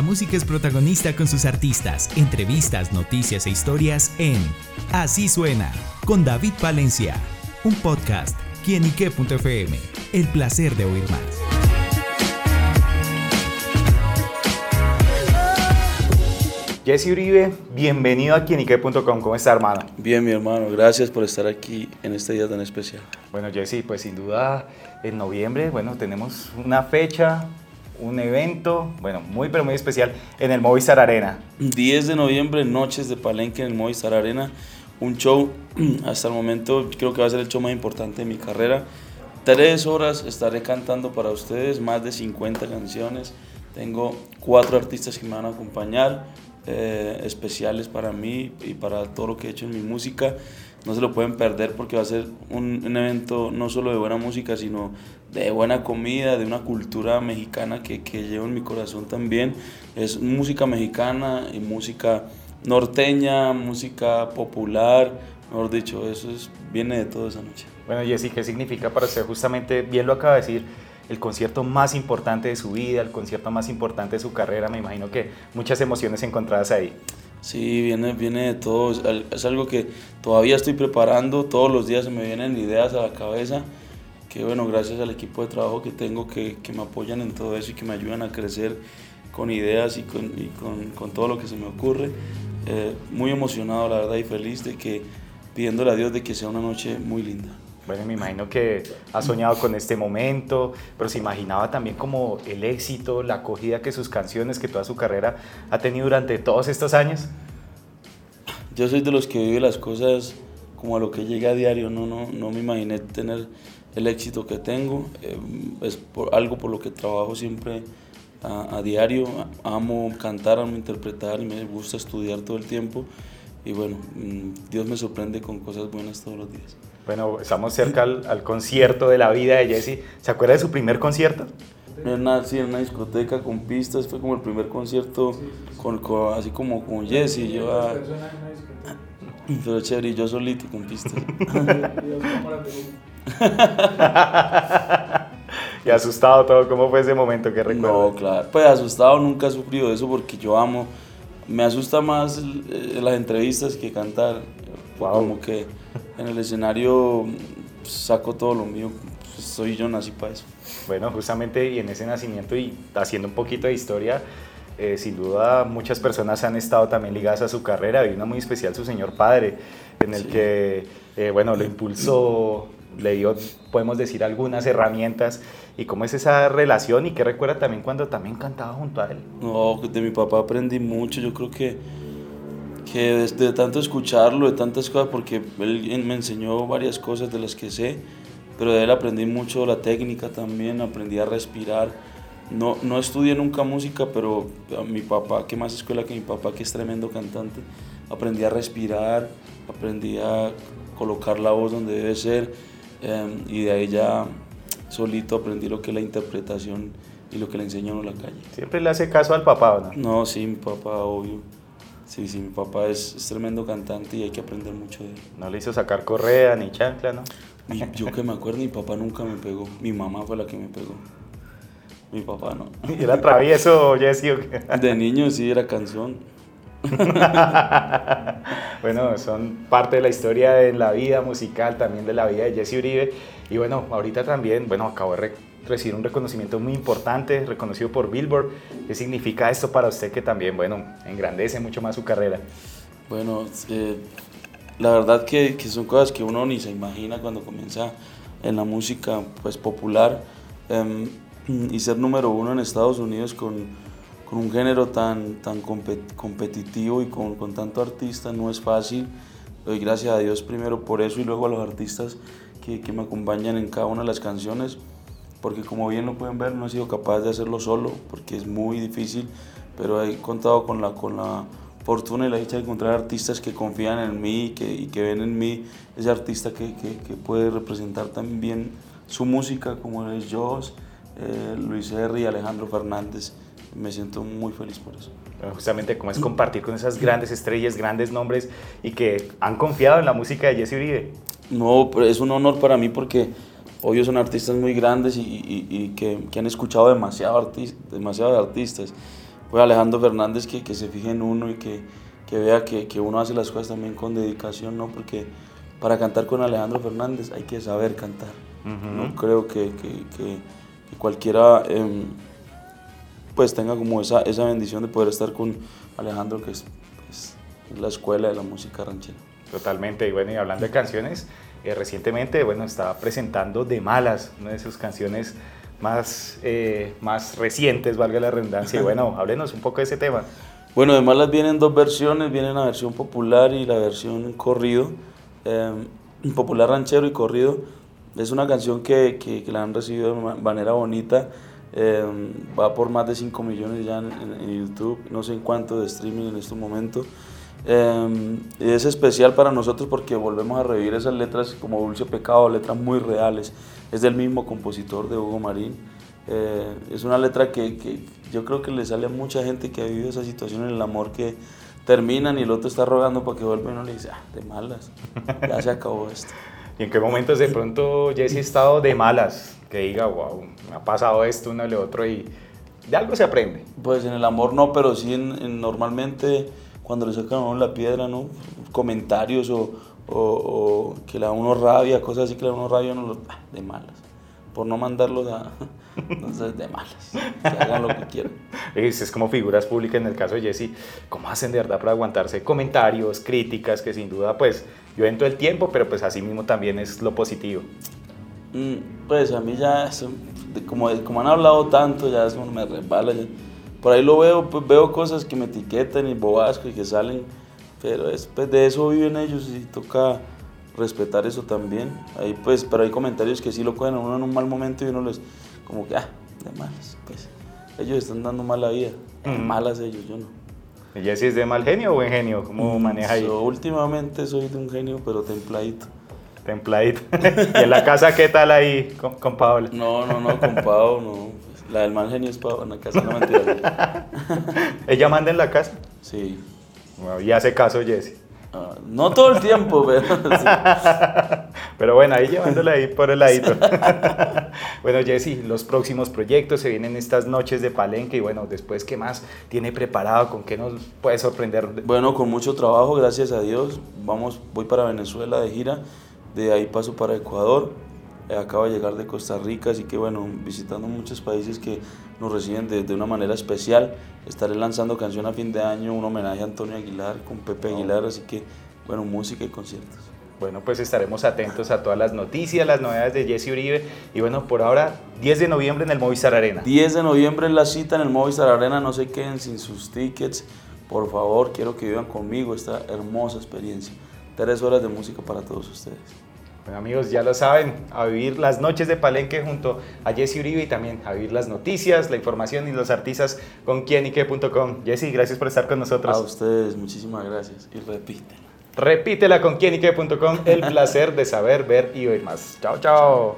La música es protagonista con sus artistas, entrevistas, noticias e historias en Así Suena, con David Valencia, un podcast, quienique.fm, el placer de oír más. Jesse Uribe, bienvenido a quienique.com. ¿Cómo está, hermano? Bien, mi hermano, gracias por estar aquí en este día tan especial. Bueno, Jesse, pues sin duda en noviembre, bueno, tenemos una fecha, un evento, bueno, muy pero muy especial en el Movistar Arena. 10 de noviembre, Noches de Palenque en el Movistar Arena. Un show, hasta el momento, creo que va a ser el show más importante de mi carrera. Tres horas estaré cantando para ustedes, más de 50 canciones. Tengo cuatro artistas que me van a acompañar, eh, especiales para mí y para todo lo que he hecho en mi música. No se lo pueden perder porque va a ser un, evento no solo de buena música, sino de buena comida, de una cultura mexicana que, que llevo en mi corazón también. Es música mexicana y música norteña, música popular, mejor dicho, eso es, viene de toda esa noche. Bueno, Jessy, ¿qué significa para usted justamente, bien lo acaba de decir, el concierto más importante de su vida, el concierto más importante de su carrera? Me imagino que muchas emociones encontradas ahí. Sí, viene, viene de todo, es algo que todavía estoy preparando, todos los días se me vienen ideas a la cabeza que bueno, gracias al equipo de trabajo que tengo que, que me apoyan en todo eso y que me ayudan a crecer con ideas y con, y con, todo lo que se me ocurre. Eh, muy emocionado, la verdad, y feliz de que pidiéndole a Dios de que sea una noche muy linda. Bueno, me imagino que ha soñado con este momento, pero se imaginaba también como el éxito, la acogida que sus canciones, que toda su carrera ha tenido durante todos estos años. Yo soy de los que vive las cosas como a lo que llega a diario, no, no, no me imaginé tener el éxito que tengo. Eh, es algo por lo que trabajo siempre a, a, diario. Amo cantar, amo interpretar y me gusta estudiar todo el tiempo. Y bueno, mm, Dios me sorprende con cosas buenas todos los días. Bueno, estamos cerca al, al concierto de la vida de Jesse. ¿Se acuerda de su primer concierto? En una, sí, en una discoteca con pistas, fue como el primer concierto, con, con, así como con Jesse. Yo, ah, pero chévere, yo solito con pistas. y asustado todo, ¿cómo fue ese momento que recuerdo? No, claro, pues asustado nunca he sufrido eso porque yo amo, me asusta más eh, las entrevistas que cantar, wow. como que en el escenario pues, saco todo lo mío, pues, soy yo, nací para eso. Bueno, justamente y en ese nacimiento y haciendo un poquito de historia, eh, sin duda muchas personas han estado también ligadas a su carrera, y una muy especial su señor padre, en el sí. que, eh, bueno, lo impulsó, le dio, podemos decir, algunas herramientas y cómo es esa relación y qué recuerda también cuando también cantaba junto a él. No, de mi papá aprendí mucho, yo creo que, que de, de tanto escucharlo, de tantas cosas, porque él me enseñó varias cosas de las que sé, pero de él aprendí mucho la técnica también, aprendí a respirar. No, no estudié nunca música, pero a mi papá, que más escuela que mi papá, que es tremendo cantante, aprendí a respirar, aprendí a colocar la voz donde debe ser eh, y de ahí ya solito aprendí lo que es la interpretación y lo que le enseñó en la calle. ¿Siempre le hace caso al papá no? No, sí, mi papá, obvio. Sí, sí, mi papá es, es, tremendo cantante y hay que aprender mucho de él. No le hizo sacar correa ni chancla, ¿no? Mi, yo que me acuerdo, mi papá nunca me pegó. Mi mamá fue la que me pegó. Mi papá no. ¿Y era travieso, Jesse? De niño sí, era canción. bueno, son parte de la historia de la vida musical, también de la vida de Jesse Uribe. Y bueno, ahorita también, bueno, acabo de re recibir un reconocimiento muy importante, reconocido por Billboard. ¿Qué significa esto para usted que también, bueno, engrandece mucho más su carrera? Bueno, eh, la verdad que, que, son cosas que uno ni se imagina cuando comienza en la música pues, popular. Eh, y ser número uno en Estados Unidos con, con un género tan, tan compet competitivo y con, con, tanto artista no es fácil. Doy gracias a Dios primero por eso y luego a los artistas que, que, me acompañan en cada una de las canciones, porque como bien lo pueden ver no he sido capaz de hacerlo solo, porque es muy difícil, pero he contado con la, con la fortuna y la dicha de encontrar artistas que confían en mí y que, y que ven en mí ese artista que, que, que puede representar también su música, como es Joss, eh, Luis R. y Alejandro Fernández. Me siento muy feliz por eso. Justamente como es compartir con esas grandes estrellas, grandes nombres y que han confiado en la música de Jesse Uribe. No, es un honor para mí porque hoy son artistas muy grandes y, y, y que, que, han escuchado demasiado, artist, demasiado de artistas. pues Alejandro Fernández que, que se fije en uno y que, que vea que, que, uno hace las cosas también con dedicación, ¿no? Porque para cantar con Alejandro Fernández hay que saber cantar. No creo que, que cualquiera em, pues tenga como esa, esa bendición de poder estar con Alejandro, que es pues, la escuela de la música ranchera. Totalmente, y bueno, y hablando de canciones, eh, recientemente, bueno, estaba presentando De Malas, una de sus canciones más, eh, más recientes, valga la redundancia, y bueno, háblenos un poco de ese tema. Bueno, De Malas vienen dos versiones, viene la versión popular y la versión corrido, eh, popular ranchero y corrido. Es una canción que, que, que la han recibido de manera bonita, Em, va por más de 5 millones ya en, YouTube, no sé en cuánto de streaming en este momento. Eh, es especial para nosotros porque volvemos a revivir esas letras como Dulce Pecado, letras muy reales. Es del mismo compositor de Hugo Marín. Eh, es una letra que, que, yo creo que le sale a mucha gente que ha vivido esa situación en el amor que terminan y el otro está rogando para que vuelva y uno le dice, ah, de malas, ya se acabó esto. ¿Y en qué momentos de pronto Jesse ha estado de malas? Que diga, wow, me ha pasado esto, uno y otro y de algo se aprende. Pues en el amor no, pero sí en, normalmente cuando le sacan a uno la piedra, ¿no? Comentarios o, o, que le da uno rabia, cosas así que le da uno rabia, uno ah, de malas. Por no mandarlos a... Entonces, de malas. Que hagan lo que quieran. Es como figuras públicas en el caso de Jesse. ¿Cómo hacen de verdad para aguantarse comentarios, críticas, que sin duda, pues, yo entro el tiempo, pero pues así mismo también es lo positivo? Mm, pues a mí ya, como, como han hablado tanto, ya es me resbala. Por ahí lo veo, pues veo cosas que me etiquetan y bobasco y que salen, pero después pues, de eso viven ellos y toca respetar eso también. Ahí pues, pero hay comentarios que sí lo cogen a uno en un mal momento y uno les, como que, ah, de malas, pues ellos están dando mala vida, malas ellos, yo no. ¿Y si es de mal genio o buen genio? ¿Cómo mm, maneja ahí? últimamente soy de un genio, pero templadito. Templadito. ¿Y en la casa qué tal ahí con, con Paola? No, no, no, con Paola no. La del mal genio es Paola, en la casa no. ¿Ella manda en la casa? Sí. y hace caso Jesse. Ah, no todo el tiempo, pero. Pero bueno, ahí llevándola ahí por el ladito. bueno, Jesse, los próximos proyectos se vienen estas noches de Palenque y bueno, después, ¿qué más tiene preparado? ¿Con qué nos puede sorprender? Bueno, con mucho trabajo, gracias a Dios. Vamos, voy para Venezuela de gira, de ahí paso para Ecuador. Acabo de llegar de Costa Rica, así que bueno, visitando muchos países que nos reciben de, de, una manera especial. Estaré lanzando canción a fin de año, un homenaje a Antonio Aguilar con Pepe Aguilar, así que bueno, música y conciertos. Bueno, pues estaremos atentos a todas las noticias, las novedades de Jesse Uribe. Y bueno, por ahora, 10 de noviembre en el Movistar Arena. 10 de noviembre en la cita en el Movistar Arena, no se queden sin sus tickets. Por favor, quiero que vivan conmigo esta hermosa experiencia. Tres horas de música para todos ustedes. Bueno amigos, ya lo saben, a vivir las noches de Palenque junto a Jesse Uribe y también a vivir las noticias, la información y los artistas con quienique.com. Jesse, gracias por estar con nosotros. A ustedes, muchísimas gracias y repítela. Repítela con quienique.com, el placer de saber, ver y oír más. Chao, chao.